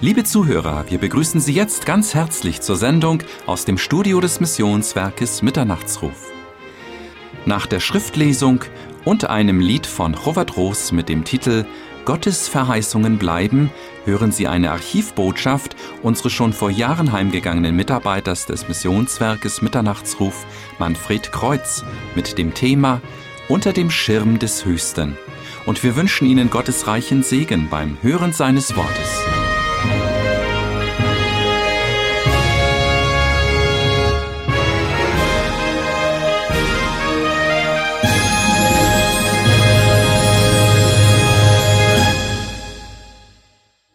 Liebe Zuhörer, wir begrüßen Sie jetzt ganz herzlich zur Sendung aus dem Studio des Missionswerkes Mitternachtsruf. Nach der Schriftlesung und einem Lied von Robert Roos mit dem Titel Gottes Verheißungen bleiben, hören Sie eine Archivbotschaft unseres schon vor Jahren heimgegangenen Mitarbeiters des Missionswerkes Mitternachtsruf, Manfred Kreuz, mit dem Thema Unter dem Schirm des Höchsten. Und wir wünschen Ihnen Gottes reichen Segen beim Hören seines Wortes.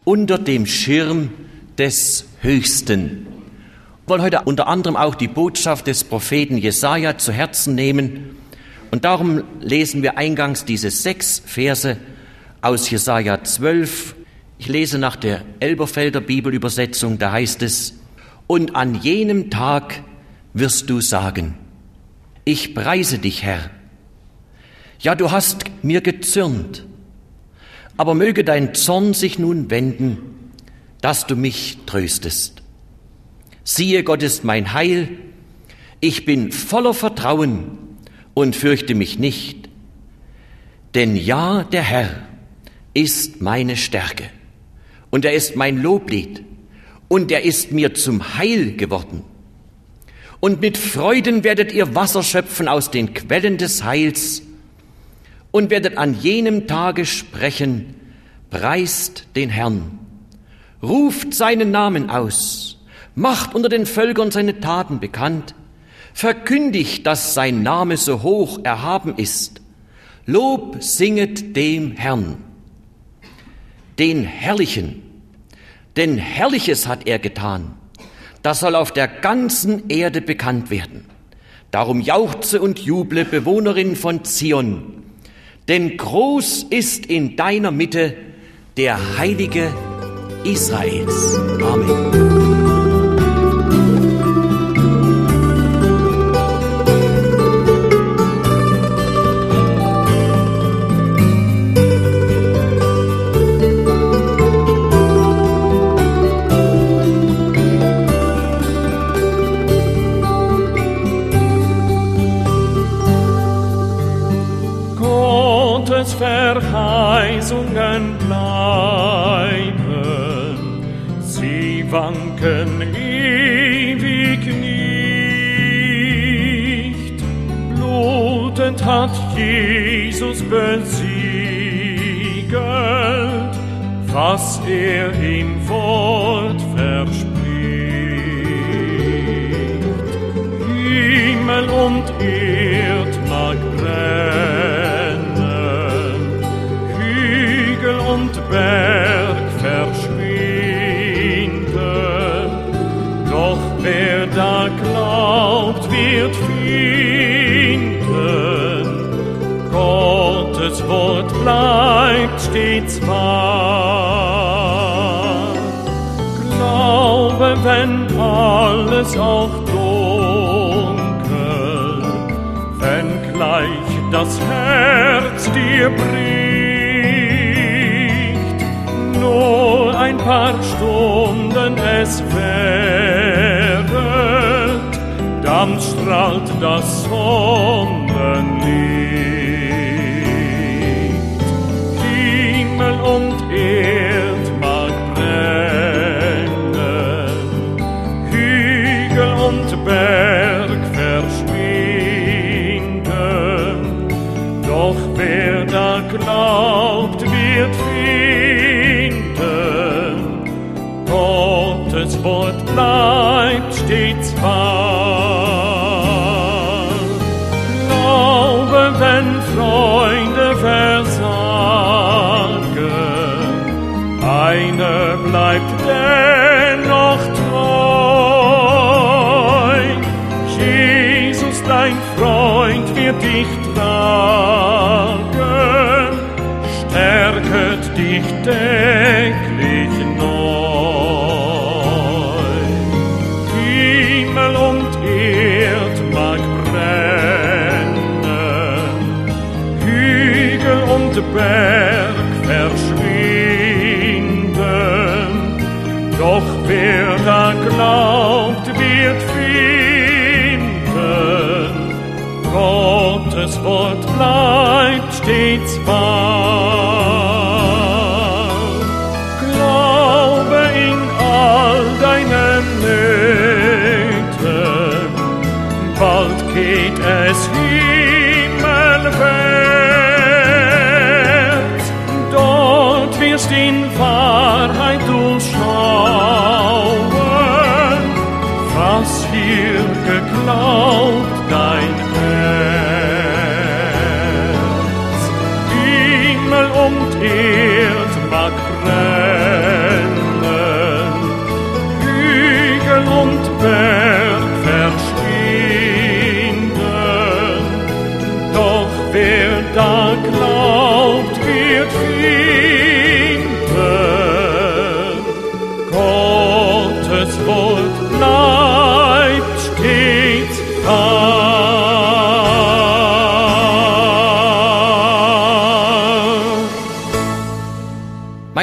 Unter dem Schirm des Höchsten. Wir wollen heute unter anderem auch die Botschaft des Propheten Jesaja zu Herzen nehmen. Und darum lesen wir eingangs diese sechs Verse aus Jesaja 12. Ich lese nach der Elberfelder Bibelübersetzung, da heißt es, und an jenem Tag wirst du sagen, ich preise dich, Herr. Ja, du hast mir gezürnt aber möge dein Zorn sich nun wenden, dass du mich tröstest. Siehe, Gott ist mein Heil, ich bin voller Vertrauen und fürchte mich nicht, denn ja, der Herr ist meine Stärke und er ist mein Loblied und er ist mir zum Heil geworden. Und mit Freuden werdet ihr Wasser schöpfen aus den Quellen des Heils, und werdet an jenem Tage sprechen, preist den Herrn, ruft seinen Namen aus, macht unter den Völkern seine Taten bekannt, verkündigt, dass sein Name so hoch erhaben ist, Lob singet dem Herrn, den Herrlichen, denn Herrliches hat er getan, das soll auf der ganzen Erde bekannt werden. Darum jauchze und juble, Bewohnerin von Zion, denn groß ist in deiner Mitte der Heilige Israels. Amen. Hat Jesus besiegelt, was er im Wort verspricht. Himmel und Erd mag brennen, Berg alles auch dunkel, wenn gleich das Herz dir bricht, nur ein paar Stunden es währet, dann strahlt das Sonnenlicht. Himmel und Erd mag brennen, Hügel und Berg.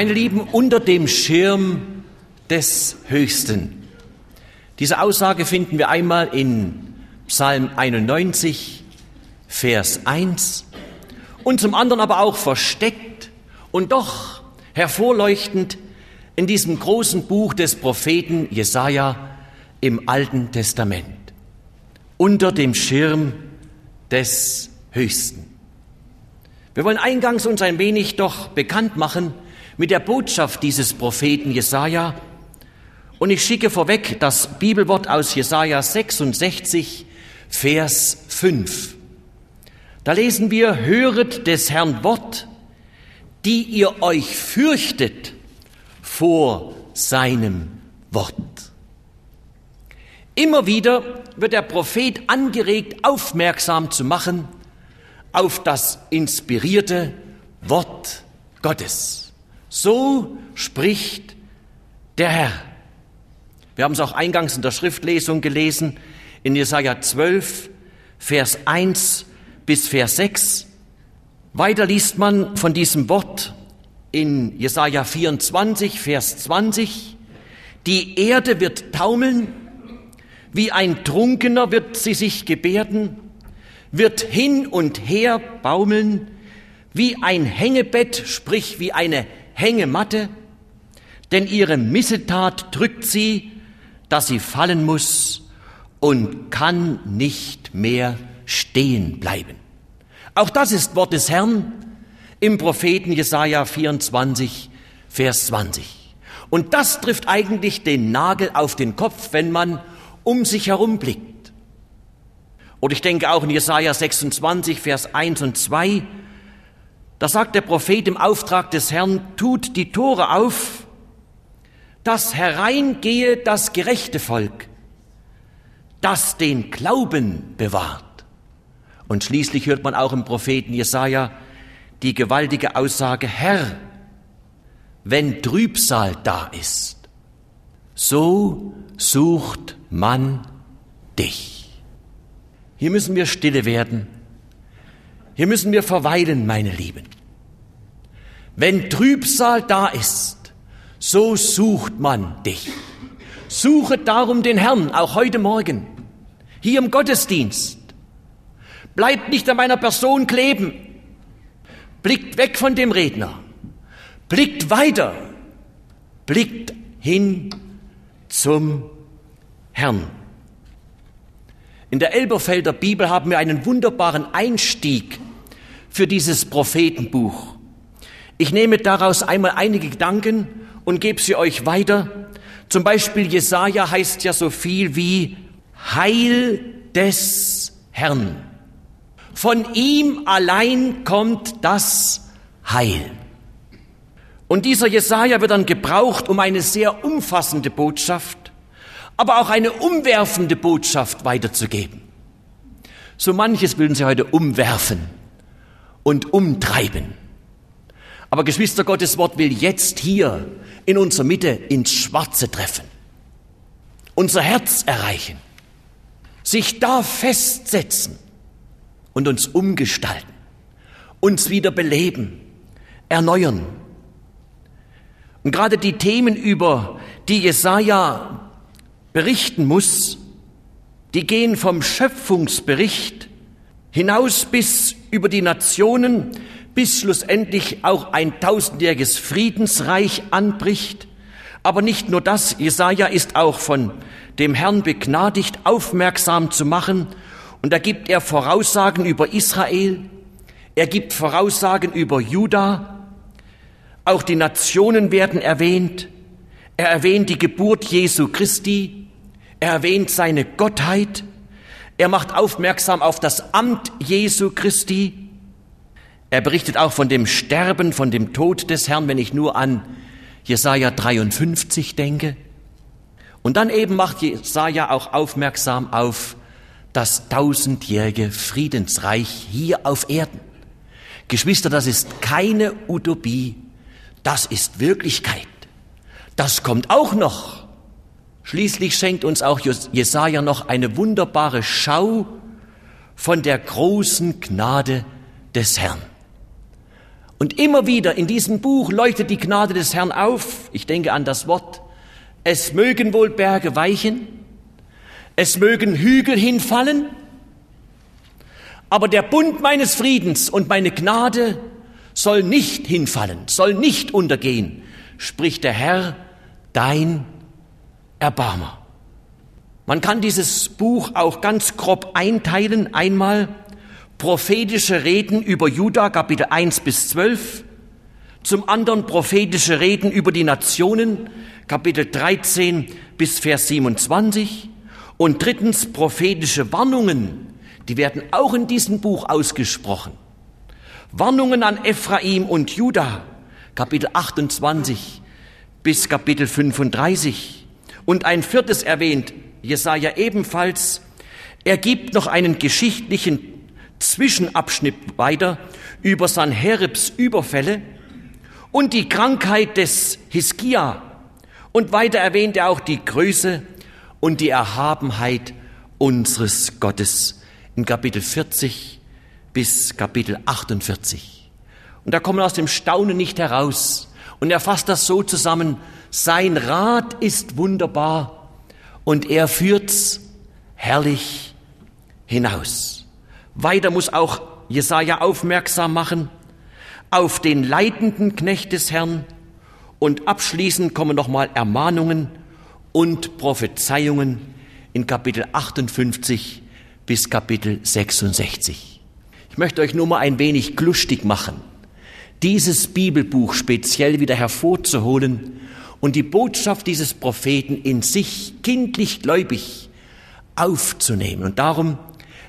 Meine Lieben, unter dem Schirm des Höchsten. Diese Aussage finden wir einmal in Psalm 91, Vers 1 und zum anderen aber auch versteckt und doch hervorleuchtend in diesem großen Buch des Propheten Jesaja im Alten Testament. Unter dem Schirm des Höchsten. Wir wollen eingangs uns ein wenig doch bekannt machen mit der Botschaft dieses Propheten Jesaja. Und ich schicke vorweg das Bibelwort aus Jesaja 66, Vers 5. Da lesen wir, höret des Herrn Wort, die ihr euch fürchtet vor seinem Wort. Immer wieder wird der Prophet angeregt, aufmerksam zu machen auf das inspirierte Wort Gottes. So spricht der Herr. Wir haben es auch eingangs in der Schriftlesung gelesen, in Jesaja 12, Vers 1 bis Vers 6. Weiter liest man von diesem Wort in Jesaja 24, Vers 20. Die Erde wird taumeln, wie ein Trunkener wird sie sich gebärden, wird hin und her baumeln, wie ein Hängebett, sprich wie eine Hängematte, denn ihre Missetat drückt sie, dass sie fallen muss und kann nicht mehr stehen bleiben. Auch das ist Wort des Herrn im Propheten Jesaja 24, Vers 20. Und das trifft eigentlich den Nagel auf den Kopf, wenn man um sich herum blickt. Und ich denke auch in Jesaja 26, Vers 1 und 2, da sagt der Prophet im Auftrag des Herrn, tut die Tore auf, dass hereingehe das gerechte Volk, das den Glauben bewahrt. Und schließlich hört man auch im Propheten Jesaja die gewaltige Aussage, Herr, wenn Trübsal da ist, so sucht man dich. Hier müssen wir stille werden. Hier müssen wir verweilen, meine Lieben. Wenn Trübsal da ist, so sucht man dich. Suche darum den Herrn, auch heute Morgen, hier im Gottesdienst. Bleibt nicht an meiner Person kleben. Blickt weg von dem Redner. Blickt weiter. Blickt hin zum Herrn. In der Elberfelder Bibel haben wir einen wunderbaren Einstieg für dieses Prophetenbuch. Ich nehme daraus einmal einige Gedanken und gebe sie euch weiter. Zum Beispiel Jesaja heißt ja so viel wie Heil des Herrn. Von ihm allein kommt das Heil. Und dieser Jesaja wird dann gebraucht, um eine sehr umfassende Botschaft, aber auch eine umwerfende Botschaft weiterzugeben. So manches würden sie heute umwerfen und umtreiben. Aber Geschwister Gottes Wort will jetzt hier in unserer Mitte ins Schwarze treffen, unser Herz erreichen, sich da festsetzen und uns umgestalten, uns wieder beleben, erneuern. Und gerade die Themen, über die Jesaja berichten muss, die gehen vom Schöpfungsbericht hinaus bis über die Nationen, bis schlussendlich auch ein tausendjähriges Friedensreich anbricht. Aber nicht nur das, Jesaja ist auch von dem Herrn begnadigt, aufmerksam zu machen. Und da gibt er Voraussagen über Israel, er gibt Voraussagen über Juda, auch die Nationen werden erwähnt, er erwähnt die Geburt Jesu Christi, er erwähnt seine Gottheit, er macht aufmerksam auf das Amt Jesu Christi, er berichtet auch von dem Sterben, von dem Tod des Herrn, wenn ich nur an Jesaja 53 denke. Und dann eben macht Jesaja auch aufmerksam auf das tausendjährige Friedensreich hier auf Erden. Geschwister, das ist keine Utopie, das ist Wirklichkeit. Das kommt auch noch. Schließlich schenkt uns auch Jesaja noch eine wunderbare Schau von der großen Gnade des Herrn. Und immer wieder in diesem Buch leuchtet die Gnade des Herrn auf. Ich denke an das Wort, es mögen wohl Berge weichen, es mögen Hügel hinfallen, aber der Bund meines Friedens und meine Gnade soll nicht hinfallen, soll nicht untergehen, spricht der Herr, dein Erbarmer. Man kann dieses Buch auch ganz grob einteilen. Einmal prophetische Reden über Juda, Kapitel 1 bis 12. Zum anderen prophetische Reden über die Nationen, Kapitel 13 bis Vers 27. Und drittens prophetische Warnungen, die werden auch in diesem Buch ausgesprochen. Warnungen an Ephraim und Juda, Kapitel 28 bis Kapitel 35. Und ein viertes erwähnt, Jesaja ebenfalls. Er gibt noch einen geschichtlichen Zwischenabschnitt weiter über Sanheribs Überfälle und die Krankheit des Hiskia. Und weiter erwähnt er auch die Größe und die Erhabenheit unseres Gottes in Kapitel 40 bis Kapitel 48. Und da kommen aus dem Staunen nicht heraus. Und er fasst das so zusammen, sein Rat ist wunderbar und er führt's herrlich hinaus. Weiter muss auch Jesaja aufmerksam machen auf den leitenden Knecht des Herrn und abschließend kommen nochmal Ermahnungen und Prophezeiungen in Kapitel 58 bis Kapitel 66. Ich möchte euch nur mal ein wenig lustig machen, dieses Bibelbuch speziell wieder hervorzuholen und die Botschaft dieses Propheten in sich kindlich gläubig aufzunehmen. Und darum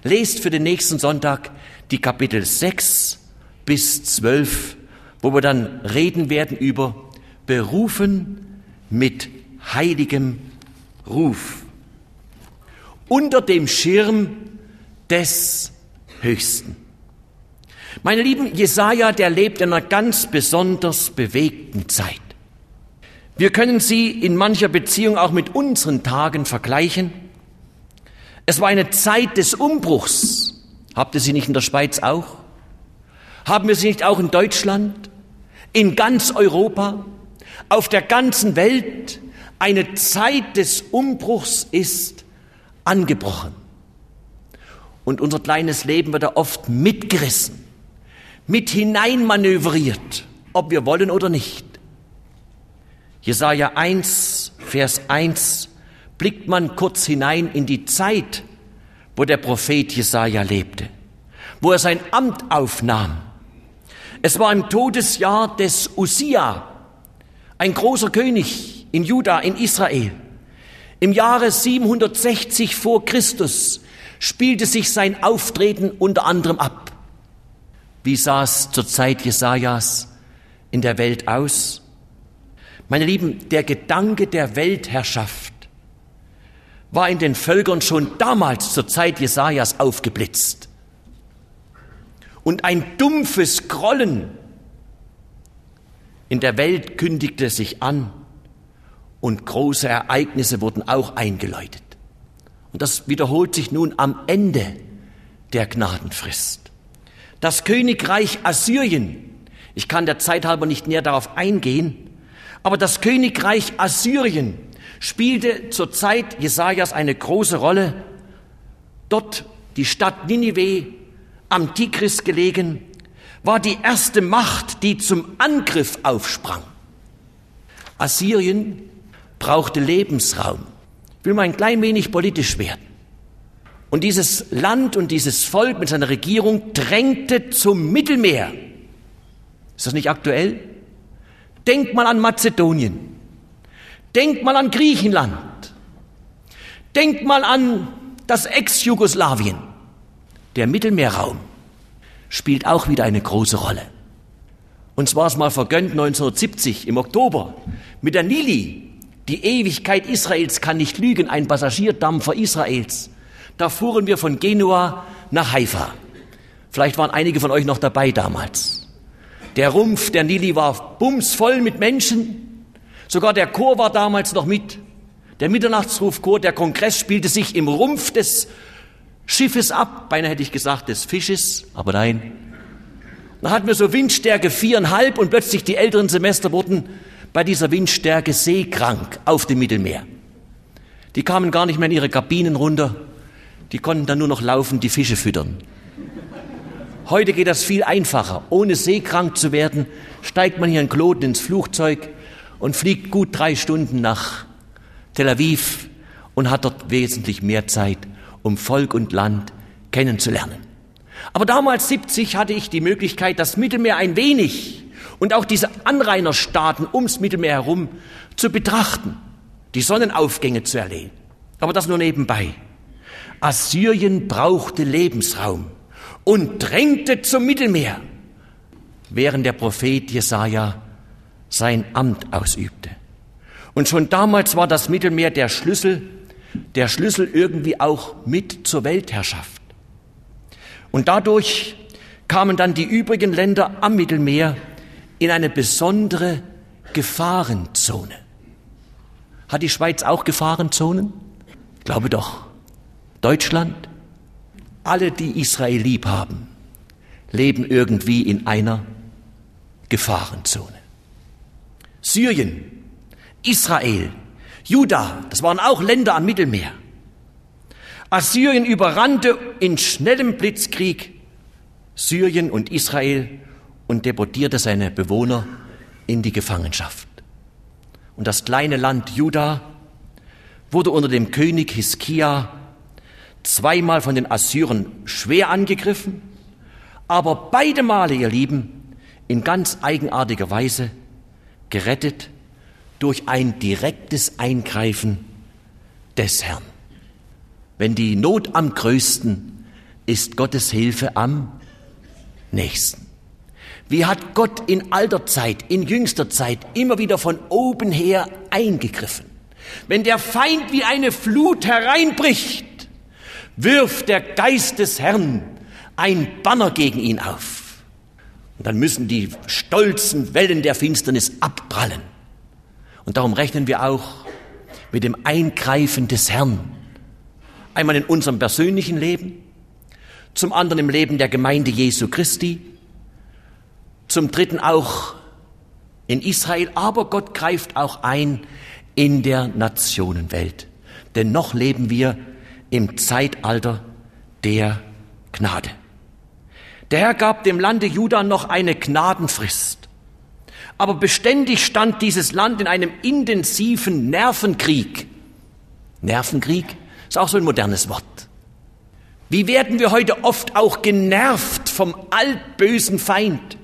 lest für den nächsten Sonntag die Kapitel 6 bis 12, wo wir dann reden werden über berufen mit heiligem Ruf. Unter dem Schirm des Höchsten. Meine lieben, Jesaja, der lebt in einer ganz besonders bewegten Zeit. Wir können sie in mancher Beziehung auch mit unseren Tagen vergleichen. Es war eine Zeit des Umbruchs. Habt ihr sie nicht in der Schweiz auch? Haben wir sie nicht auch in Deutschland? In ganz Europa? Auf der ganzen Welt? Eine Zeit des Umbruchs ist angebrochen. Und unser kleines Leben wird da oft mitgerissen, mit hineinmanövriert, ob wir wollen oder nicht. Jesaja 1, Vers 1 blickt man kurz hinein in die Zeit, wo der Prophet Jesaja lebte, wo er sein Amt aufnahm. Es war im Todesjahr des Usia, ein großer König in Juda, in Israel. Im Jahre 760 vor Christus spielte sich sein Auftreten unter anderem ab. Wie sah es zur Zeit Jesajas in der Welt aus? Meine Lieben, der Gedanke der Weltherrschaft war in den Völkern schon damals zur Zeit Jesajas aufgeblitzt. Und ein dumpfes Grollen in der Welt kündigte sich an und große Ereignisse wurden auch eingeläutet. Und das wiederholt sich nun am Ende der Gnadenfrist. Das Königreich Assyrien, ich kann der Zeit halber nicht näher darauf eingehen, aber das Königreich Assyrien spielte zur Zeit Jesajas eine große Rolle. Dort die Stadt Ninive, am Tigris gelegen, war die erste Macht, die zum Angriff aufsprang. Assyrien brauchte Lebensraum. Ich will mal ein klein wenig politisch werden. Und dieses Land und dieses Volk mit seiner Regierung drängte zum Mittelmeer. Ist das nicht aktuell? Denk mal an Mazedonien. Denk mal an Griechenland. Denk mal an das Ex-Jugoslawien. Der Mittelmeerraum spielt auch wieder eine große Rolle. Uns war es mal vergönnt 1970 im Oktober mit der Nili. Die Ewigkeit Israels kann nicht lügen, ein Passagierdampfer Israels da fuhren wir von Genua nach Haifa. Vielleicht waren einige von euch noch dabei damals. Der Rumpf der Nili war bumsvoll mit Menschen. Sogar der Chor war damals noch mit. Der Mitternachtsrufchor, der Kongress spielte sich im Rumpf des Schiffes ab. Beinahe hätte ich gesagt des Fisches, aber nein. Da hatten wir so Windstärke viereinhalb und plötzlich die älteren Semester wurden bei dieser Windstärke seekrank auf dem Mittelmeer. Die kamen gar nicht mehr in ihre Kabinen runter, die konnten dann nur noch laufen, die Fische füttern. Heute geht das viel einfacher. Ohne seekrank zu werden, steigt man hier in Kloten ins Flugzeug und fliegt gut drei Stunden nach Tel Aviv und hat dort wesentlich mehr Zeit, um Volk und Land kennenzulernen. Aber damals 70 hatte ich die Möglichkeit, das Mittelmeer ein wenig und auch diese Anrainerstaaten ums Mittelmeer herum zu betrachten, die Sonnenaufgänge zu erleben. Aber das nur nebenbei. Assyrien brauchte Lebensraum und drängte zum Mittelmeer, während der Prophet Jesaja sein Amt ausübte. Und schon damals war das Mittelmeer der Schlüssel, der Schlüssel irgendwie auch mit zur Weltherrschaft. Und dadurch kamen dann die übrigen Länder am Mittelmeer in eine besondere Gefahrenzone. Hat die Schweiz auch Gefahrenzonen? Ich glaube doch. Deutschland, alle, die Israel lieb haben, leben irgendwie in einer Gefahrenzone. Syrien, Israel, Juda, das waren auch Länder am Mittelmeer. Assyrien überrannte in schnellem Blitzkrieg Syrien und Israel und deportierte seine Bewohner in die Gefangenschaft. Und das kleine Land Juda wurde unter dem König Hiskia zweimal von den Assyrern schwer angegriffen, aber beide Male, ihr Lieben, in ganz eigenartiger Weise gerettet durch ein direktes Eingreifen des Herrn. Wenn die Not am größten ist Gottes Hilfe am nächsten. Wie hat Gott in alter Zeit, in jüngster Zeit immer wieder von oben her eingegriffen? Wenn der Feind wie eine Flut hereinbricht, wirft der Geist des Herrn ein Banner gegen ihn auf. Und dann müssen die stolzen Wellen der Finsternis abprallen. Und darum rechnen wir auch mit dem Eingreifen des Herrn. Einmal in unserem persönlichen Leben, zum anderen im Leben der Gemeinde Jesu Christi, zum dritten auch in Israel, aber Gott greift auch ein in der Nationenwelt. Denn noch leben wir im Zeitalter der Gnade. Der Herr gab dem Lande Juda noch eine Gnadenfrist. Aber beständig stand dieses Land in einem intensiven Nervenkrieg. Nervenkrieg ist auch so ein modernes Wort. Wie werden wir heute oft auch genervt vom altbösen Feind?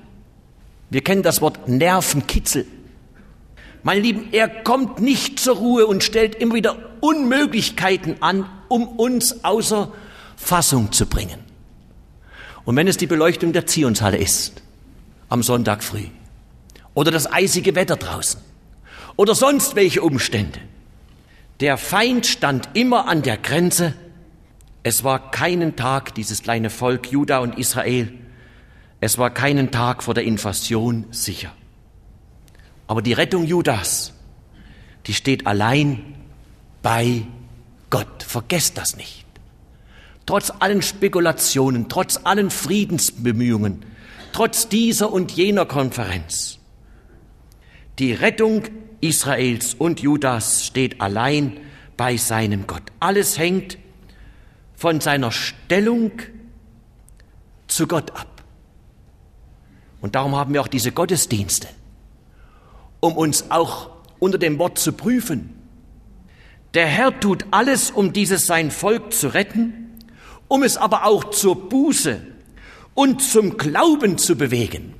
Wir kennen das Wort Nervenkitzel. Mein Lieben, er kommt nicht zur Ruhe und stellt immer wieder Unmöglichkeiten an, um uns außer Fassung zu bringen. Und wenn es die Beleuchtung der Zionshalle ist, am Sonntag früh, oder das eisige Wetter draußen, oder sonst welche Umstände, der Feind stand immer an der Grenze. Es war keinen Tag, dieses kleine Volk Juda und Israel, es war keinen Tag vor der Invasion sicher. Aber die Rettung Judas, die steht allein bei Gott. Vergesst das nicht. Trotz allen Spekulationen, trotz allen Friedensbemühungen, trotz dieser und jener Konferenz. Die Rettung Israels und Judas steht allein bei seinem Gott. Alles hängt von seiner Stellung zu Gott ab. Und darum haben wir auch diese Gottesdienste, um uns auch unter dem Wort zu prüfen. Der Herr tut alles, um dieses sein Volk zu retten, um es aber auch zur Buße und zum Glauben zu bewegen.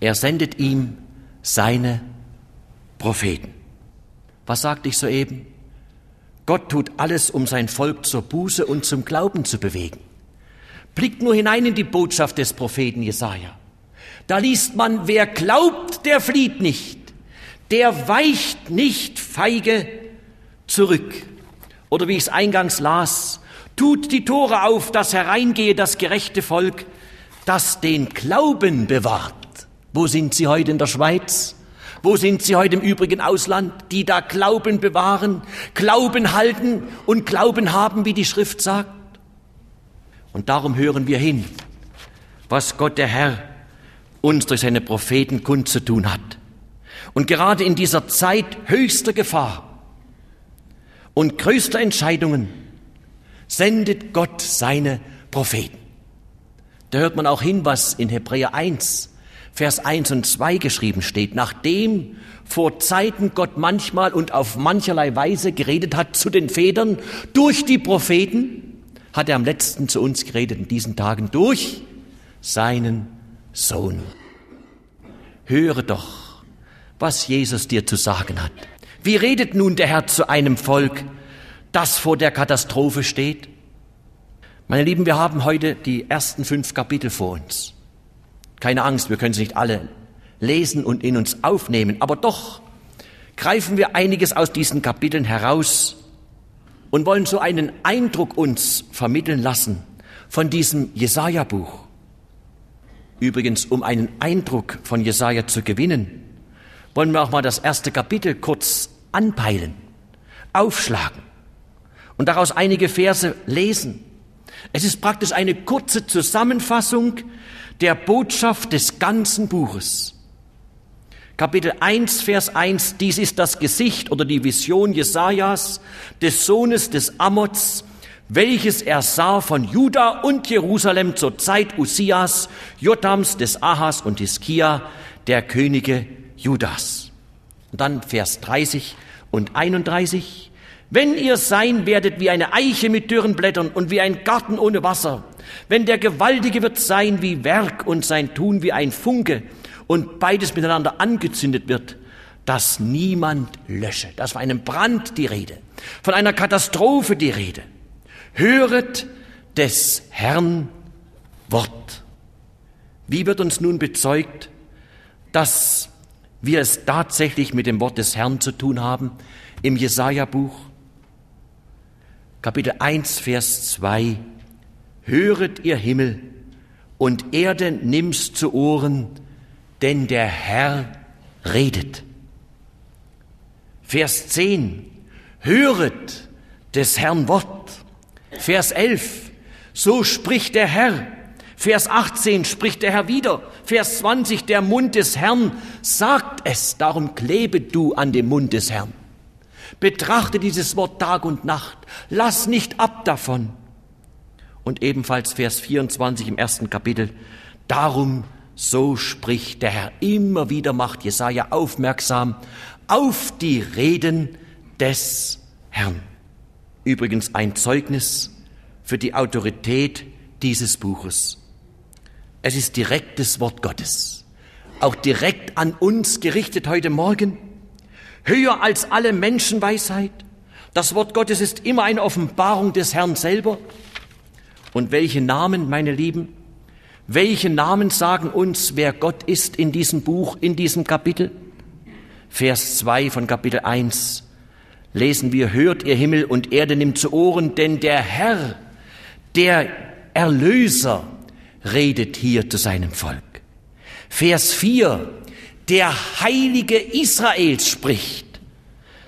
Er sendet ihm seine Propheten. Was sagte ich soeben? Gott tut alles, um sein Volk zur Buße und zum Glauben zu bewegen. Blickt nur hinein in die Botschaft des Propheten Jesaja. Da liest man, wer glaubt, der flieht nicht, der weicht nicht feige zurück. Oder wie ich es eingangs las, tut die Tore auf, dass hereingehe das gerechte Volk, das den Glauben bewahrt. Wo sind Sie heute in der Schweiz? Wo sind sie heute im übrigen Ausland, die da Glauben bewahren, Glauben halten und Glauben haben, wie die Schrift sagt? Und darum hören wir hin, was Gott der Herr uns durch seine Propheten kundzutun hat. Und gerade in dieser Zeit höchster Gefahr und größter Entscheidungen sendet Gott seine Propheten. Da hört man auch hin, was in Hebräer 1 Vers 1 und 2 geschrieben steht, nachdem vor Zeiten Gott manchmal und auf mancherlei Weise geredet hat zu den Vätern durch die Propheten, hat er am letzten zu uns geredet in diesen Tagen durch seinen Sohn. Höre doch, was Jesus dir zu sagen hat. Wie redet nun der Herr zu einem Volk, das vor der Katastrophe steht? Meine Lieben, wir haben heute die ersten fünf Kapitel vor uns. Keine Angst, wir können sie nicht alle lesen und in uns aufnehmen, aber doch greifen wir einiges aus diesen Kapiteln heraus und wollen so einen Eindruck uns vermitteln lassen von diesem Jesaja-Buch. Übrigens, um einen Eindruck von Jesaja zu gewinnen, wollen wir auch mal das erste Kapitel kurz anpeilen, aufschlagen und daraus einige Verse lesen. Es ist praktisch eine kurze Zusammenfassung der Botschaft des ganzen Buches. Kapitel 1, Vers 1, dies ist das Gesicht oder die Vision Jesajas, des Sohnes des Amots, welches er sah von Juda und Jerusalem zur Zeit Usias, Jotams, des Ahas und Hiskia, der Könige Judas. Und dann Vers 30 und 31. Wenn ihr sein werdet wie eine Eiche mit dürren Blättern und wie ein Garten ohne Wasser, wenn der Gewaltige wird sein wie Werk und sein Tun wie ein Funke und beides miteinander angezündet wird, dass niemand lösche. Das war einem Brand die Rede, von einer Katastrophe die Rede. Höret des Herrn Wort. Wie wird uns nun bezeugt, dass wir es tatsächlich mit dem Wort des Herrn zu tun haben im Jesaja-Buch? Kapitel 1, Vers 2 Höret ihr Himmel und Erde nimm's zu Ohren, denn der Herr redet. Vers 10. Höret des Herrn Wort. Vers 11. So spricht der Herr. Vers 18 spricht der Herr wieder. Vers 20. Der Mund des Herrn sagt es. Darum klebe du an dem Mund des Herrn. Betrachte dieses Wort Tag und Nacht. Lass nicht ab davon und ebenfalls Vers 24 im ersten Kapitel. Darum, so spricht der Herr. Immer wieder macht Jesaja aufmerksam auf die Reden des Herrn. Übrigens ein Zeugnis für die Autorität dieses Buches. Es ist direktes Wort Gottes, auch direkt an uns gerichtet heute Morgen, höher als alle Menschenweisheit. Das Wort Gottes ist immer eine Offenbarung des Herrn selber. Und welche Namen, meine Lieben, welche Namen sagen uns, wer Gott ist in diesem Buch, in diesem Kapitel? Vers 2 von Kapitel 1 lesen wir, hört ihr Himmel und Erde nimmt zu Ohren, denn der Herr, der Erlöser, redet hier zu seinem Volk. Vers 4, der Heilige Israels spricht.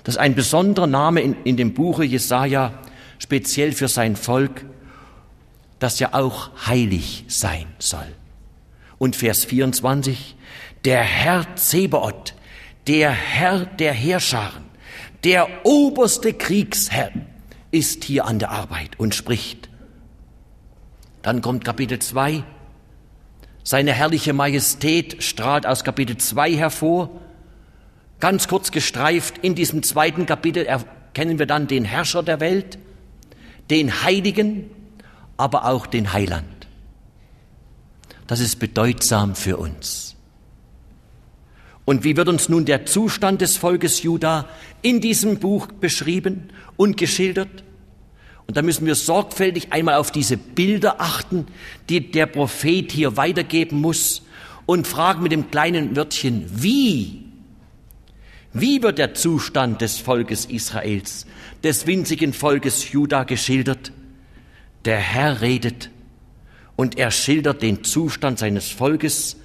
Das ist ein besonderer Name in, in dem Buche Jesaja, speziell für sein Volk das ja auch heilig sein soll. Und Vers 24, der Herr Zebaoth, der Herr der Heerscharen, der oberste Kriegsherr ist hier an der Arbeit und spricht. Dann kommt Kapitel 2. Seine herrliche Majestät strahlt aus Kapitel 2 hervor. Ganz kurz gestreift, in diesem zweiten Kapitel erkennen wir dann den Herrscher der Welt, den Heiligen, aber auch den Heiland. Das ist bedeutsam für uns. Und wie wird uns nun der Zustand des Volkes Juda in diesem Buch beschrieben und geschildert? Und da müssen wir sorgfältig einmal auf diese Bilder achten, die der Prophet hier weitergeben muss und fragen mit dem kleinen Wörtchen, wie? Wie wird der Zustand des Volkes Israels, des winzigen Volkes Juda geschildert? Der Herr redet und er schildert den Zustand seines Volkes,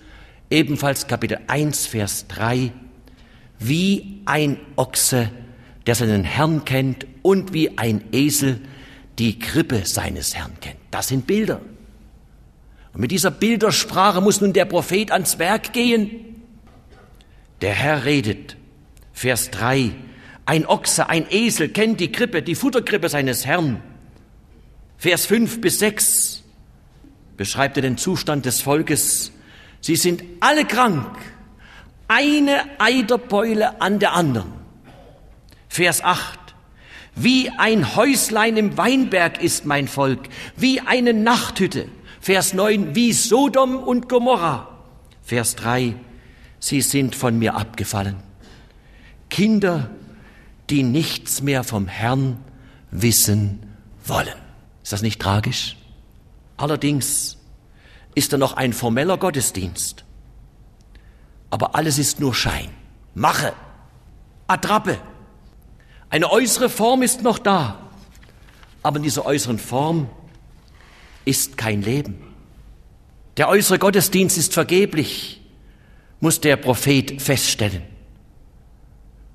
ebenfalls Kapitel 1, Vers 3, wie ein Ochse, der seinen Herrn kennt und wie ein Esel die Krippe seines Herrn kennt. Das sind Bilder. Und mit dieser Bildersprache muss nun der Prophet ans Werk gehen. Der Herr redet, Vers 3, ein Ochse, ein Esel kennt die Krippe, die Futterkrippe seines Herrn. Vers 5 bis 6 beschreibt er den Zustand des Volkes. Sie sind alle krank, eine Eiderbeule an der anderen. Vers 8. Wie ein Häuslein im Weinberg ist mein Volk, wie eine Nachthütte. Vers 9. Wie Sodom und Gomorra. Vers 3. Sie sind von mir abgefallen. Kinder, die nichts mehr vom Herrn wissen wollen. Ist das nicht tragisch? Allerdings ist er noch ein formeller Gottesdienst. Aber alles ist nur Schein. Mache. Attrappe. Eine äußere Form ist noch da. Aber in dieser äußeren Form ist kein Leben. Der äußere Gottesdienst ist vergeblich, muss der Prophet feststellen.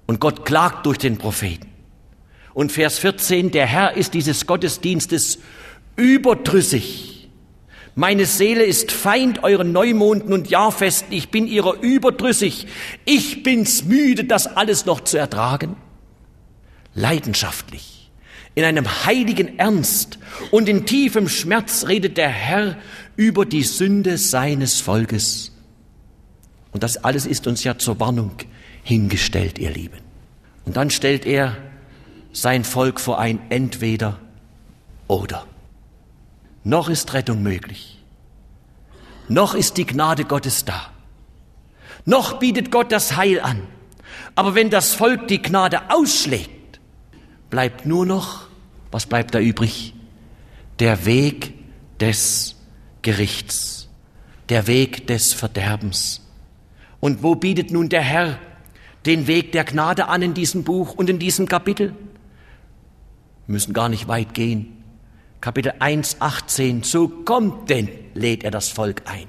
Und Gott klagt durch den Propheten. Und Vers 14, der Herr ist dieses Gottesdienstes überdrüssig. Meine Seele ist Feind euren Neumonden und Jahrfesten. Ich bin ihrer überdrüssig. Ich bin's müde, das alles noch zu ertragen. Leidenschaftlich, in einem heiligen Ernst und in tiefem Schmerz redet der Herr über die Sünde seines Volkes. Und das alles ist uns ja zur Warnung hingestellt, ihr Lieben. Und dann stellt er sein Volk vor ein Entweder oder. Noch ist Rettung möglich. Noch ist die Gnade Gottes da. Noch bietet Gott das Heil an. Aber wenn das Volk die Gnade ausschlägt, bleibt nur noch, was bleibt da übrig? Der Weg des Gerichts, der Weg des Verderbens. Und wo bietet nun der Herr den Weg der Gnade an in diesem Buch und in diesem Kapitel? Wir müssen gar nicht weit gehen. Kapitel 1, 18. So kommt denn, lädt er das Volk ein.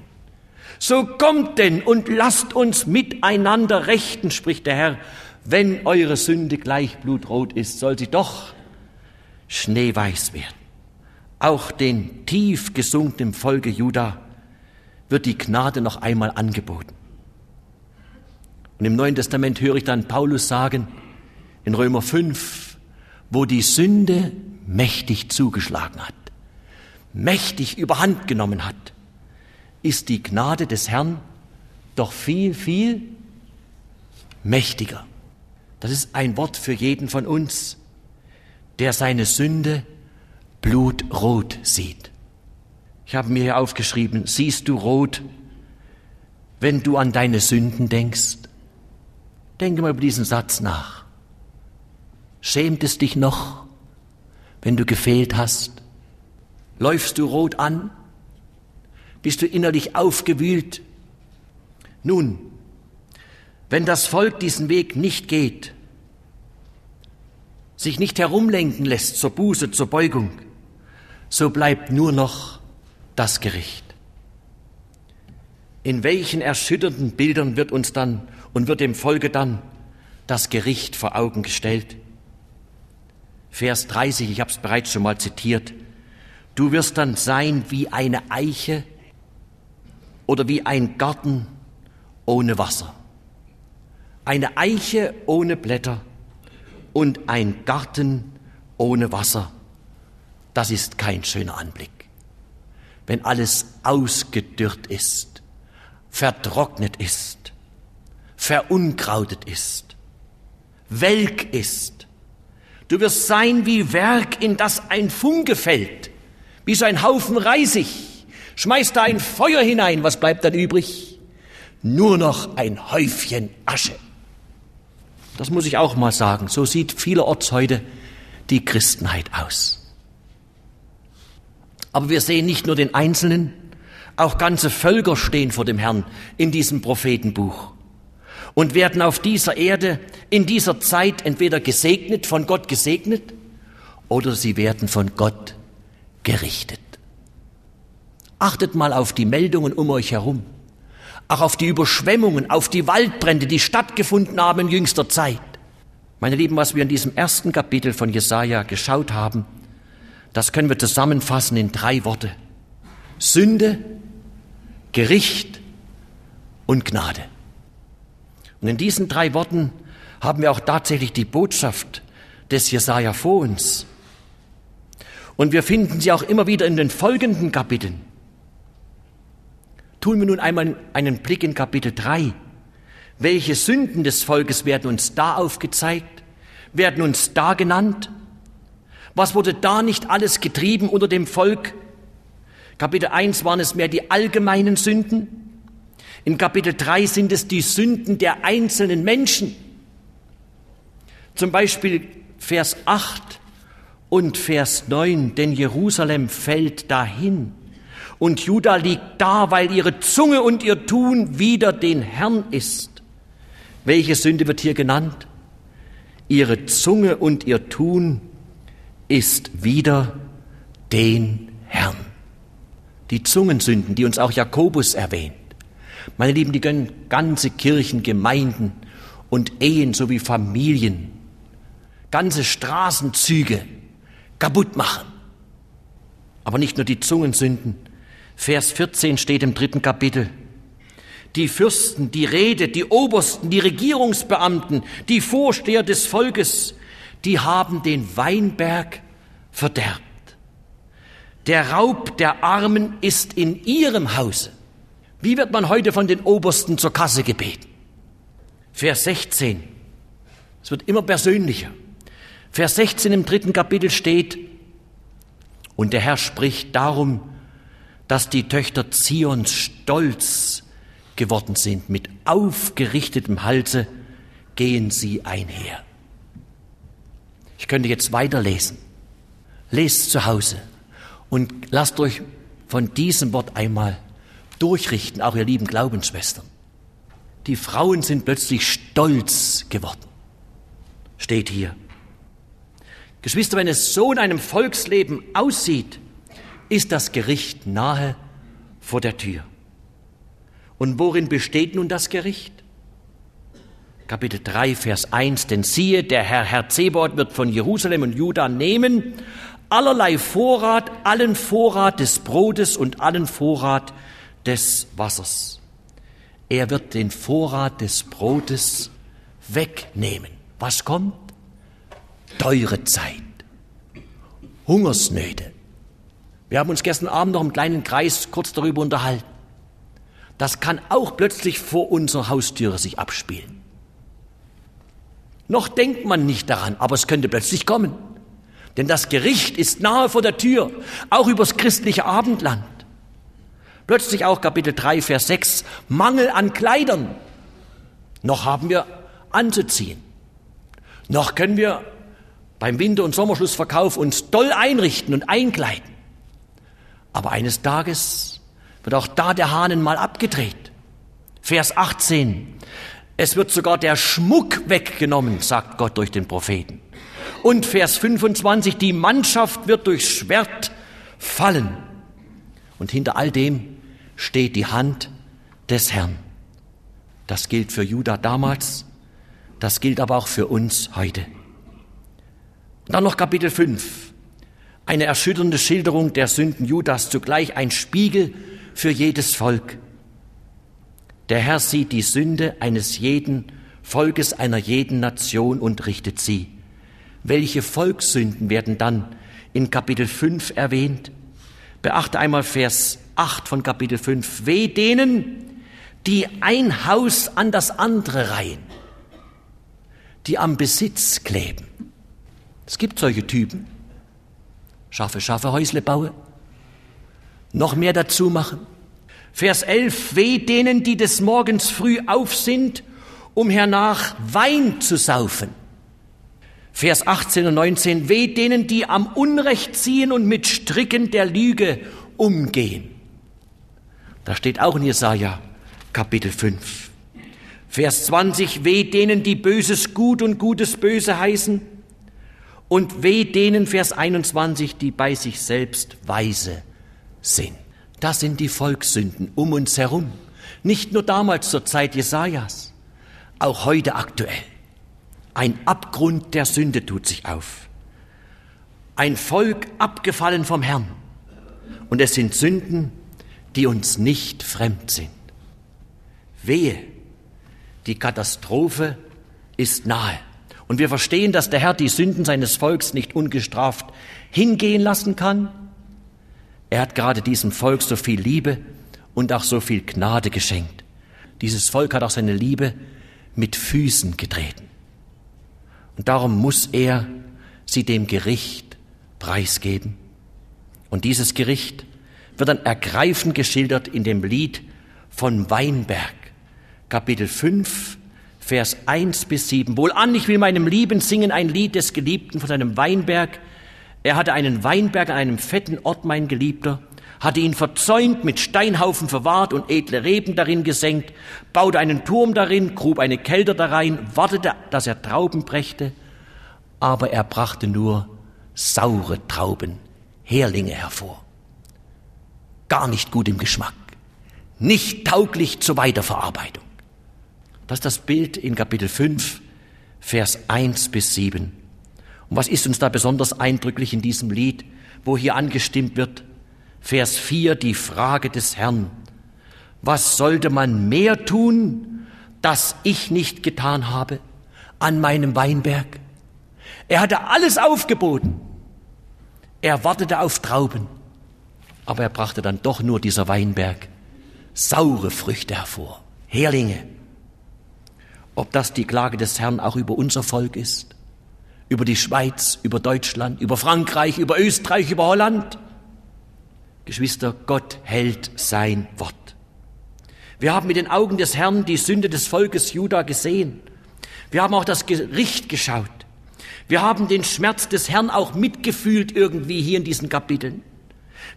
So kommt denn und lasst uns miteinander rechten, spricht der Herr. Wenn eure Sünde gleich blutrot ist, soll sie doch schneeweiß werden. Auch den tief gesunkenen Volke Juda wird die Gnade noch einmal angeboten. Und im Neuen Testament höre ich dann Paulus sagen, in Römer 5, wo die Sünde mächtig zugeschlagen hat, mächtig überhand genommen hat, ist die Gnade des Herrn doch viel, viel mächtiger. Das ist ein Wort für jeden von uns, der seine Sünde blutrot sieht. Ich habe mir hier aufgeschrieben, siehst du rot, wenn du an deine Sünden denkst? Denke mal über diesen Satz nach. Schämt es dich noch? wenn du gefehlt hast? Läufst du rot an? Bist du innerlich aufgewühlt? Nun, wenn das Volk diesen Weg nicht geht, sich nicht herumlenken lässt zur Buße, zur Beugung, so bleibt nur noch das Gericht. In welchen erschütternden Bildern wird uns dann und wird dem Volke dann das Gericht vor Augen gestellt? Vers 30, ich habe es bereits schon mal zitiert. Du wirst dann sein wie eine Eiche oder wie ein Garten ohne Wasser. Eine Eiche ohne Blätter und ein Garten ohne Wasser. Das ist kein schöner Anblick. Wenn alles ausgedürrt ist, vertrocknet ist, verunkrautet ist, welk ist. Du wirst sein wie Werk, in das ein Funke fällt, wie so ein Haufen Reisig. Schmeißt da ein Feuer hinein, was bleibt dann übrig? Nur noch ein Häufchen Asche. Das muss ich auch mal sagen. So sieht vielerorts heute die Christenheit aus. Aber wir sehen nicht nur den Einzelnen, auch ganze Völker stehen vor dem Herrn in diesem Prophetenbuch und werden auf dieser Erde in dieser Zeit entweder gesegnet, von Gott gesegnet, oder sie werden von Gott gerichtet. Achtet mal auf die Meldungen um euch herum auch auf die Überschwemmungen, auf die Waldbrände, die stattgefunden haben in jüngster Zeit. Meine Lieben, was wir in diesem ersten Kapitel von Jesaja geschaut haben, das können wir zusammenfassen in drei Worte. Sünde, Gericht und Gnade. Und in diesen drei Worten haben wir auch tatsächlich die Botschaft des Jesaja vor uns. Und wir finden sie auch immer wieder in den folgenden Kapiteln. Tun wir nun einmal einen Blick in Kapitel 3. Welche Sünden des Volkes werden uns da aufgezeigt? Werden uns da genannt? Was wurde da nicht alles getrieben unter dem Volk? Kapitel 1 waren es mehr die allgemeinen Sünden. In Kapitel 3 sind es die Sünden der einzelnen Menschen. Zum Beispiel Vers 8 und Vers 9, denn Jerusalem fällt dahin und Juda liegt da, weil ihre Zunge und ihr Tun wider den Herrn ist. Welche Sünde wird hier genannt? Ihre Zunge und ihr Tun ist wider den Herrn. Die Zungensünden, die uns auch Jakobus erwähnt. Meine Lieben, die können ganze Kirchen, Gemeinden und Ehen sowie Familien, ganze Straßenzüge kaputt machen. Aber nicht nur die Zungensünden, Vers 14 steht im dritten Kapitel. Die Fürsten, die Rede, die Obersten, die Regierungsbeamten, die Vorsteher des Volkes, die haben den Weinberg verderbt. Der Raub der Armen ist in ihrem Hause. Wie wird man heute von den Obersten zur Kasse gebeten? Vers 16. Es wird immer persönlicher. Vers 16 im dritten Kapitel steht, und der Herr spricht darum, dass die Töchter Zions stolz geworden sind. Mit aufgerichtetem Halse gehen sie einher. Ich könnte jetzt weiterlesen. Lest zu Hause und lasst euch von diesem Wort einmal durchrichten, auch ihr lieben Glaubensschwestern. Die Frauen sind plötzlich stolz geworden. Steht hier. Geschwister, wenn es so in einem Volksleben aussieht, ist das Gericht nahe vor der Tür. Und worin besteht nun das Gericht? Kapitel 3, Vers 1, denn siehe, der Herr Herr Zebot wird von Jerusalem und Juda nehmen allerlei Vorrat, allen Vorrat des Brotes und allen Vorrat des Wassers. Er wird den Vorrat des Brotes wegnehmen. Was kommt? Teure Zeit, Hungersnöte, wir haben uns gestern Abend noch im kleinen Kreis kurz darüber unterhalten. Das kann auch plötzlich vor unserer Haustüre sich abspielen. Noch denkt man nicht daran, aber es könnte plötzlich kommen. Denn das Gericht ist nahe vor der Tür, auch übers christliche Abendland. Plötzlich auch Kapitel 3, Vers 6, Mangel an Kleidern. Noch haben wir anzuziehen. Noch können wir beim Winter- und Sommerschlussverkauf uns doll einrichten und einkleiden. Aber eines Tages wird auch da der Hahn mal abgedreht. Vers 18. Es wird sogar der Schmuck weggenommen, sagt Gott durch den Propheten. Und Vers 25, die Mannschaft wird durchs Schwert fallen. Und hinter all dem steht die Hand des Herrn. Das gilt für Judah damals, das gilt aber auch für uns heute. dann noch Kapitel 5. Eine erschütternde Schilderung der Sünden Judas, zugleich ein Spiegel für jedes Volk. Der Herr sieht die Sünde eines jeden Volkes einer jeden Nation und richtet sie. Welche Volkssünden werden dann in Kapitel 5 erwähnt? Beachte einmal Vers 8 von Kapitel 5. Weh denen, die ein Haus an das andere reihen, die am Besitz kleben. Es gibt solche Typen. Schaffe, schaffe Häusle baue. Noch mehr dazu machen. Vers 11. Weh denen, die des Morgens früh auf sind, um hernach Wein zu saufen. Vers 18 und 19. Weh denen, die am Unrecht ziehen und mit Stricken der Lüge umgehen. Da steht auch in Jesaja Kapitel 5. Vers 20. Weh denen, die Böses gut und Gutes böse heißen. Und weh denen, Vers 21, die bei sich selbst weise sind. Das sind die Volkssünden um uns herum. Nicht nur damals zur Zeit Jesajas, auch heute aktuell. Ein Abgrund der Sünde tut sich auf. Ein Volk abgefallen vom Herrn. Und es sind Sünden, die uns nicht fremd sind. Wehe, die Katastrophe ist nahe. Und wir verstehen, dass der Herr die Sünden seines Volks nicht ungestraft hingehen lassen kann. Er hat gerade diesem Volk so viel Liebe und auch so viel Gnade geschenkt. Dieses Volk hat auch seine Liebe mit Füßen getreten. Und darum muss er sie dem Gericht preisgeben. Und dieses Gericht wird dann ergreifend geschildert in dem Lied von Weinberg, Kapitel 5, Vers 1 bis 7. Wohlan, ich will meinem Lieben singen ein Lied des Geliebten von seinem Weinberg. Er hatte einen Weinberg an einem fetten Ort, mein Geliebter, hatte ihn verzäunt, mit Steinhaufen verwahrt und edle Reben darin gesenkt, baute einen Turm darin, grub eine Kelter darein, wartete, dass er Trauben brächte, aber er brachte nur saure Trauben, Herlinge hervor. Gar nicht gut im Geschmack, nicht tauglich zur Weiterverarbeitung. Das ist das Bild in Kapitel 5, Vers 1 bis 7. Und was ist uns da besonders eindrücklich in diesem Lied, wo hier angestimmt wird? Vers 4, die Frage des Herrn. Was sollte man mehr tun, das ich nicht getan habe an meinem Weinberg? Er hatte alles aufgeboten. Er wartete auf Trauben. Aber er brachte dann doch nur dieser Weinberg saure Früchte hervor, Herlinge. Ob das die Klage des Herrn auch über unser Volk ist, über die Schweiz, über Deutschland, über Frankreich, über Österreich, über Holland, Geschwister, Gott hält sein Wort. Wir haben mit den Augen des Herrn die Sünde des Volkes Juda gesehen. Wir haben auch das Gericht geschaut. Wir haben den Schmerz des Herrn auch mitgefühlt irgendwie hier in diesen Kapiteln.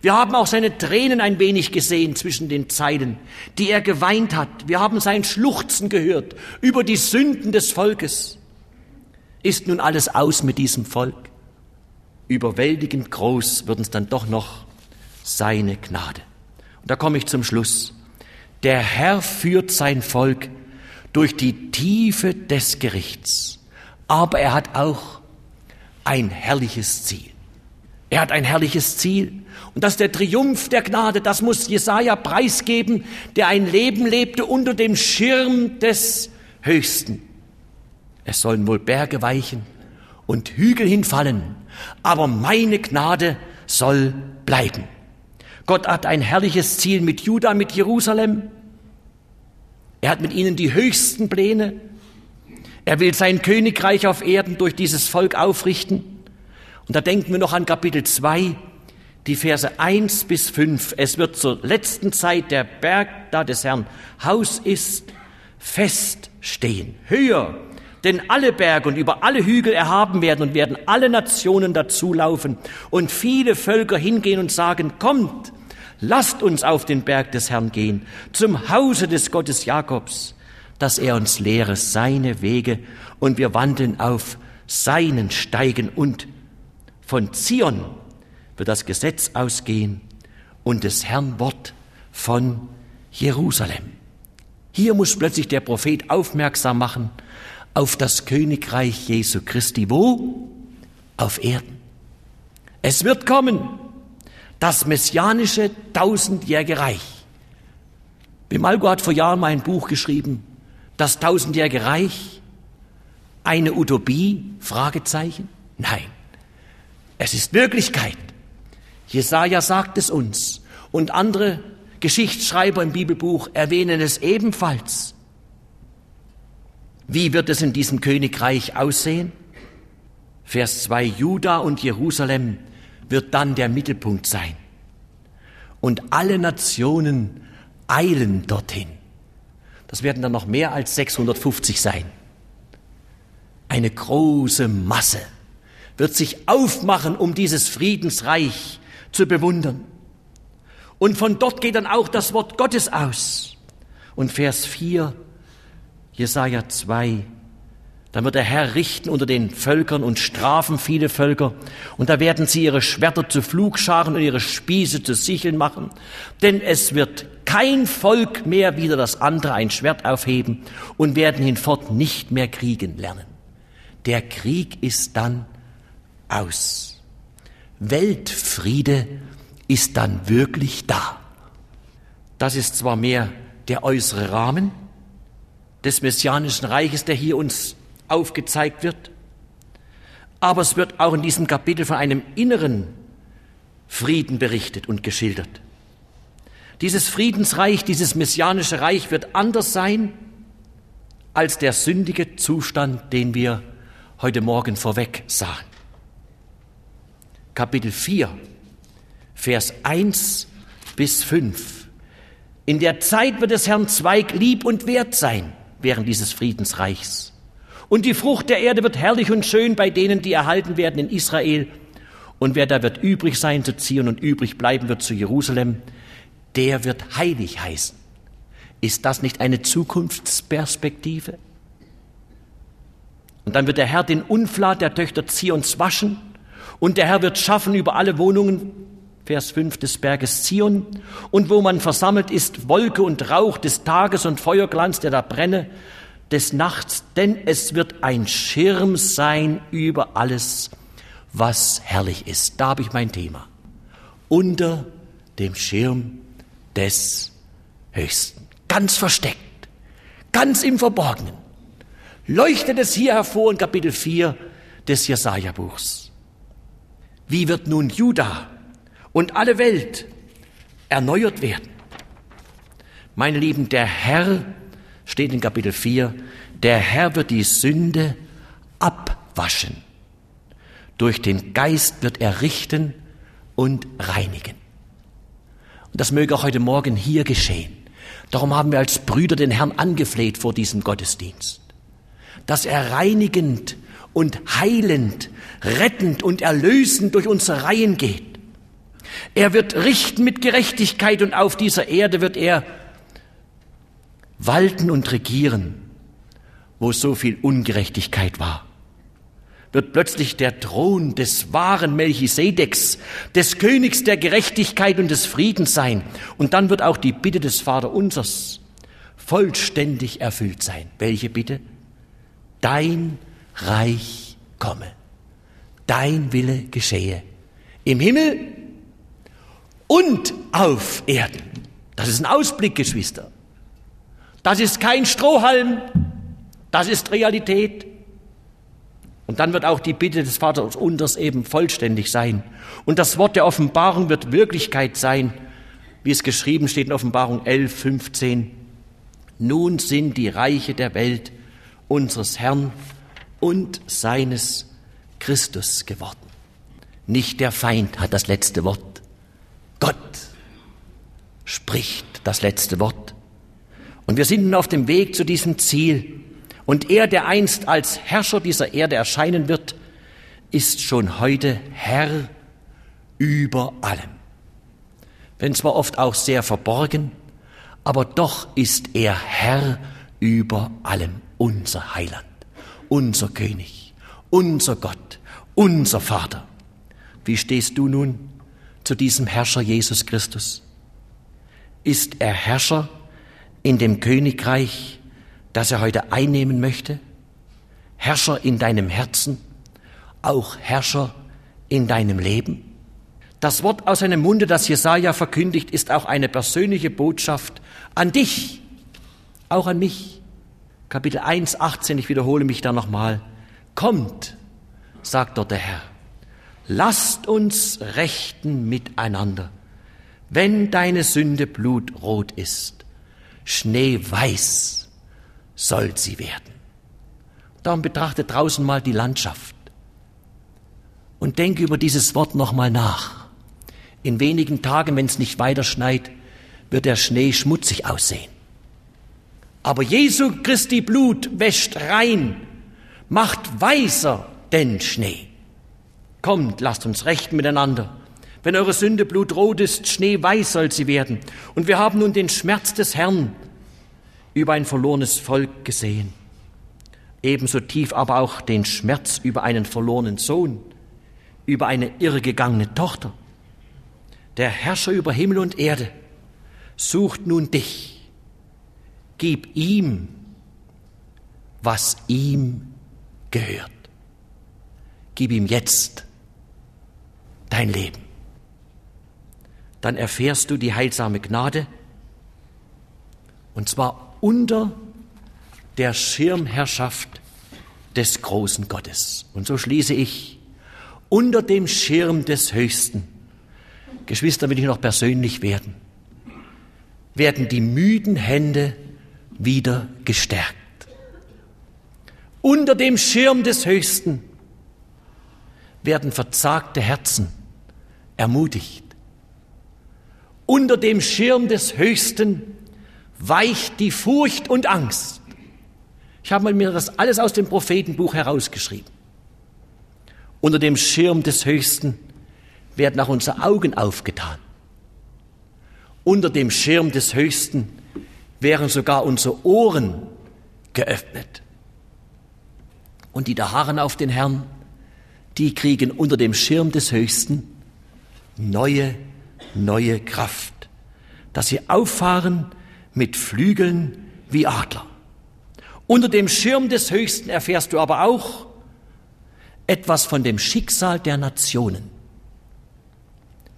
Wir haben auch seine Tränen ein wenig gesehen zwischen den Zeilen, die er geweint hat. Wir haben sein Schluchzen gehört über die Sünden des Volkes. Ist nun alles aus mit diesem Volk? Überwältigend groß wird uns dann doch noch seine Gnade. Und da komme ich zum Schluss. Der Herr führt sein Volk durch die Tiefe des Gerichts, aber er hat auch ein herrliches Ziel. Er hat ein herrliches Ziel. Und das ist der Triumph der Gnade. Das muss Jesaja preisgeben, der ein Leben lebte unter dem Schirm des Höchsten. Es sollen wohl Berge weichen und Hügel hinfallen, aber meine Gnade soll bleiben. Gott hat ein herrliches Ziel mit Juda, mit Jerusalem. Er hat mit ihnen die höchsten Pläne. Er will sein Königreich auf Erden durch dieses Volk aufrichten. Und da denken wir noch an Kapitel 2, die Verse 1 bis 5. Es wird zur letzten Zeit der Berg da des Herrn Haus ist, feststehen, höher, denn alle Berge und über alle Hügel erhaben werden und werden alle Nationen dazulaufen und viele Völker hingehen und sagen, kommt, lasst uns auf den Berg des Herrn gehen, zum Hause des Gottes Jakobs, dass er uns lehre seine Wege und wir wandeln auf seinen Steigen und von Zion wird das Gesetz ausgehen und des Herrn Wort von Jerusalem. Hier muss plötzlich der Prophet aufmerksam machen auf das Königreich Jesu Christi. Wo? Auf Erden. Es wird kommen das messianische tausendjährige Reich. Bimalgo hat vor Jahren mal ein Buch geschrieben, das tausendjährige Reich eine Utopie? Fragezeichen. Nein, es ist Wirklichkeit. Jesaja sagt es uns und andere Geschichtsschreiber im Bibelbuch erwähnen es ebenfalls. Wie wird es in diesem Königreich aussehen? Vers 2, Juda und Jerusalem wird dann der Mittelpunkt sein. Und alle Nationen eilen dorthin. Das werden dann noch mehr als 650 sein. Eine große Masse wird sich aufmachen, um dieses Friedensreich zu bewundern. Und von dort geht dann auch das Wort Gottes aus. Und Vers 4, Jesaja 2, dann wird der Herr richten unter den Völkern und strafen viele Völker. Und da werden sie ihre Schwerter zu Flugscharen und ihre Spieße zu Sicheln machen. Denn es wird kein Volk mehr wieder das andere ein Schwert aufheben und werden hinfort nicht mehr kriegen lernen. Der Krieg ist dann aus. Weltfriede ist dann wirklich da. Das ist zwar mehr der äußere Rahmen des messianischen Reiches, der hier uns aufgezeigt wird. Aber es wird auch in diesem Kapitel von einem inneren Frieden berichtet und geschildert. Dieses Friedensreich, dieses messianische Reich wird anders sein als der sündige Zustand, den wir heute Morgen vorweg sahen. Kapitel 4, Vers 1 bis 5. In der Zeit wird des Herrn Zweig lieb und wert sein während dieses Friedensreichs. Und die Frucht der Erde wird herrlich und schön bei denen, die erhalten werden in Israel. Und wer da wird übrig sein zu ziehen und übrig bleiben wird zu Jerusalem, der wird heilig heißen. Ist das nicht eine Zukunftsperspektive? Und dann wird der Herr den Unflat der Töchter Zions waschen und der Herr wird schaffen über alle Wohnungen, Vers 5 des Berges Zion, und wo man versammelt ist, Wolke und Rauch des Tages und Feuerglanz, der da brenne, des Nachts, denn es wird ein Schirm sein über alles, was herrlich ist. Da habe ich mein Thema. Unter dem Schirm des Höchsten. Ganz versteckt, ganz im Verborgenen. Leuchtet es hier hervor in Kapitel 4 des Jesaja-Buchs. Wie wird nun Juda und alle Welt erneuert werden? Meine Lieben, der Herr steht in Kapitel 4, der Herr wird die Sünde abwaschen. Durch den Geist wird er richten und reinigen. Und das möge auch heute Morgen hier geschehen. Darum haben wir als Brüder den Herrn angefleht vor diesem Gottesdienst, dass er reinigend und heilend, rettend und erlösend durch unsere Reihen geht. Er wird richten mit Gerechtigkeit und auf dieser Erde wird er walten und regieren, wo so viel Ungerechtigkeit war, wird plötzlich der Thron des wahren Melchisedeks, des Königs der Gerechtigkeit und des Friedens sein. Und dann wird auch die Bitte des Vaterunsers vollständig erfüllt sein. Welche Bitte? Dein Reich komme, dein Wille geschehe, im Himmel und auf Erden. Das ist ein Ausblick, Geschwister. Das ist kein Strohhalm, das ist Realität. Und dann wird auch die Bitte des Vaters unters eben vollständig sein. Und das Wort der Offenbarung wird Wirklichkeit sein, wie es geschrieben steht in Offenbarung 11, 15. Nun sind die Reiche der Welt unseres Herrn und seines Christus geworden. Nicht der Feind hat das letzte Wort. Gott spricht das letzte Wort. Und wir sind nun auf dem Weg zu diesem Ziel. Und er, der einst als Herrscher dieser Erde erscheinen wird, ist schon heute Herr über allem. Wenn zwar oft auch sehr verborgen, aber doch ist er Herr über allem, unser Heiland, unser König, unser Gott, unser Vater. Wie stehst du nun zu diesem Herrscher Jesus Christus? Ist er Herrscher in dem Königreich, das er heute einnehmen möchte? Herrscher in deinem Herzen, auch Herrscher in deinem Leben? Das Wort aus seinem Munde, das Jesaja verkündigt, ist auch eine persönliche Botschaft an dich, auch an mich. Kapitel 1, 18, ich wiederhole mich da nochmal. Kommt, sagt dort der Herr, lasst uns rechten miteinander, wenn deine Sünde blutrot ist, schneeweiß soll sie werden. Darum betrachte draußen mal die Landschaft und denke über dieses Wort nochmal nach. In wenigen Tagen, wenn es nicht weiter schneit, wird der Schnee schmutzig aussehen. Aber Jesu Christi Blut wäscht rein, macht weißer den Schnee. Kommt, lasst uns rechten miteinander. Wenn eure Sünde blutrot ist, schneeweiß soll sie werden. Und wir haben nun den Schmerz des Herrn über ein verlorenes Volk gesehen. Ebenso tief aber auch den Schmerz über einen verlorenen Sohn, über eine irregegangene Tochter. Der Herrscher über Himmel und Erde sucht nun dich. Gib ihm, was ihm gehört. Gib ihm jetzt dein Leben. Dann erfährst du die heilsame Gnade, und zwar unter der Schirmherrschaft des großen Gottes. Und so schließe ich, unter dem Schirm des Höchsten, Geschwister will ich noch persönlich werden, werden die müden Hände wieder gestärkt. Unter dem Schirm des Höchsten werden verzagte Herzen ermutigt. Unter dem Schirm des Höchsten weicht die Furcht und Angst. Ich habe mir das alles aus dem Prophetenbuch herausgeschrieben. Unter dem Schirm des Höchsten werden auch unsere Augen aufgetan. Unter dem Schirm des Höchsten wären sogar unsere Ohren geöffnet. Und die da harren auf den Herrn, die kriegen unter dem Schirm des Höchsten neue, neue Kraft, dass sie auffahren mit Flügeln wie Adler. Unter dem Schirm des Höchsten erfährst du aber auch etwas von dem Schicksal der Nationen,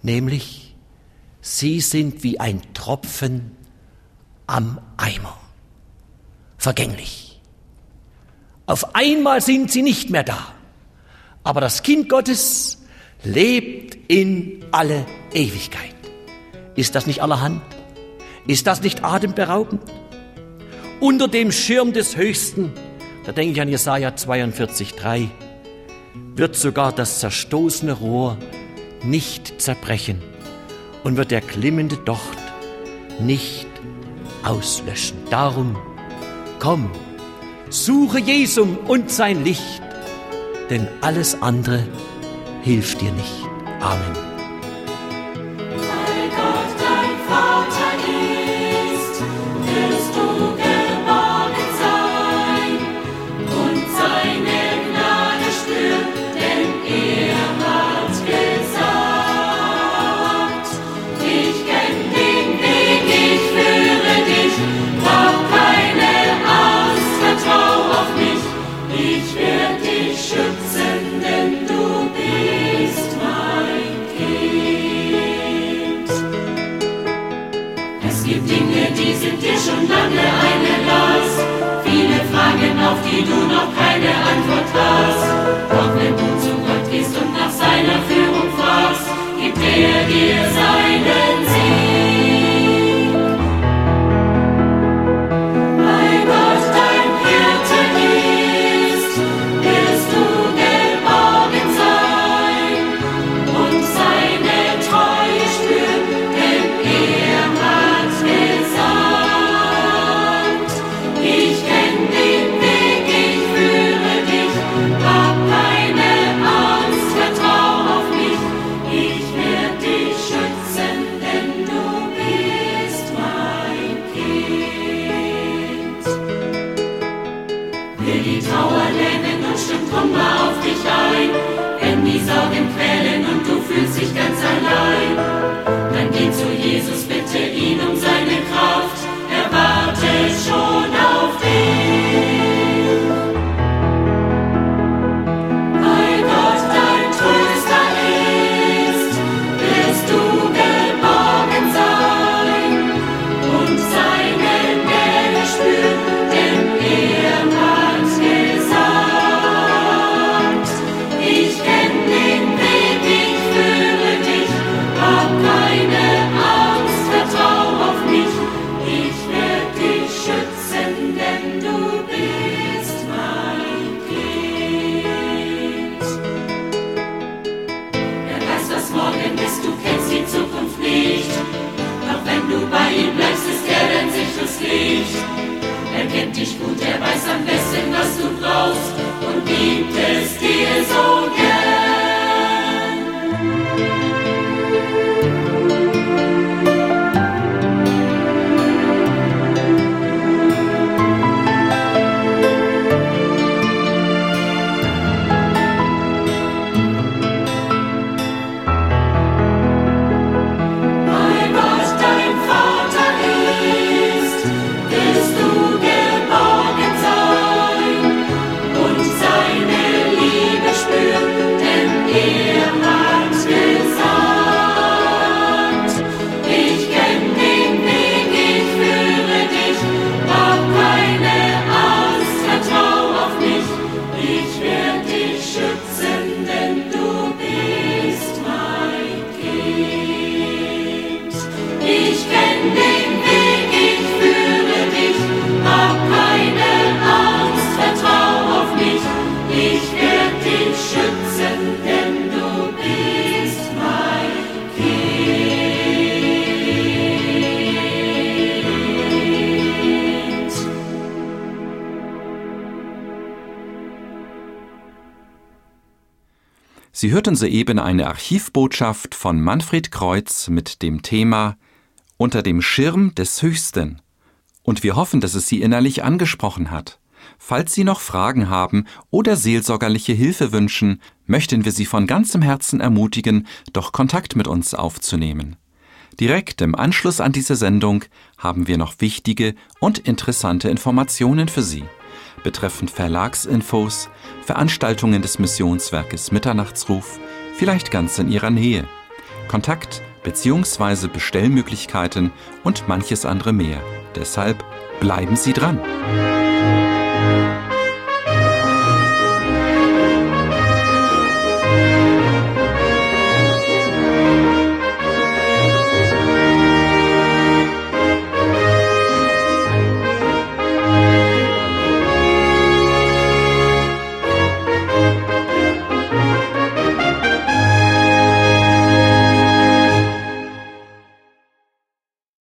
nämlich sie sind wie ein Tropfen am Eimer, vergänglich. Auf einmal sind sie nicht mehr da, aber das Kind Gottes lebt in alle Ewigkeit. Ist das nicht allerhand? Ist das nicht atemberaubend? Unter dem Schirm des Höchsten, da denke ich an Jesaja 42, 3, wird sogar das zerstoßene Rohr nicht zerbrechen und wird der glimmende Docht nicht auslöschen. Darum, komm, suche Jesum und sein Licht, denn alles andere hilft dir nicht. Amen. Sie hörten soeben eine Archivbotschaft von Manfred Kreuz mit dem Thema Unter dem Schirm des Höchsten. Und wir hoffen, dass es Sie innerlich angesprochen hat. Falls Sie noch Fragen haben oder seelsorgerliche Hilfe wünschen, möchten wir Sie von ganzem Herzen ermutigen, doch Kontakt mit uns aufzunehmen. Direkt im Anschluss an diese Sendung haben wir noch wichtige und interessante Informationen für Sie betreffend Verlagsinfos, Veranstaltungen des Missionswerkes Mitternachtsruf, vielleicht ganz in Ihrer Nähe, Kontakt bzw. Bestellmöglichkeiten und manches andere mehr. Deshalb bleiben Sie dran.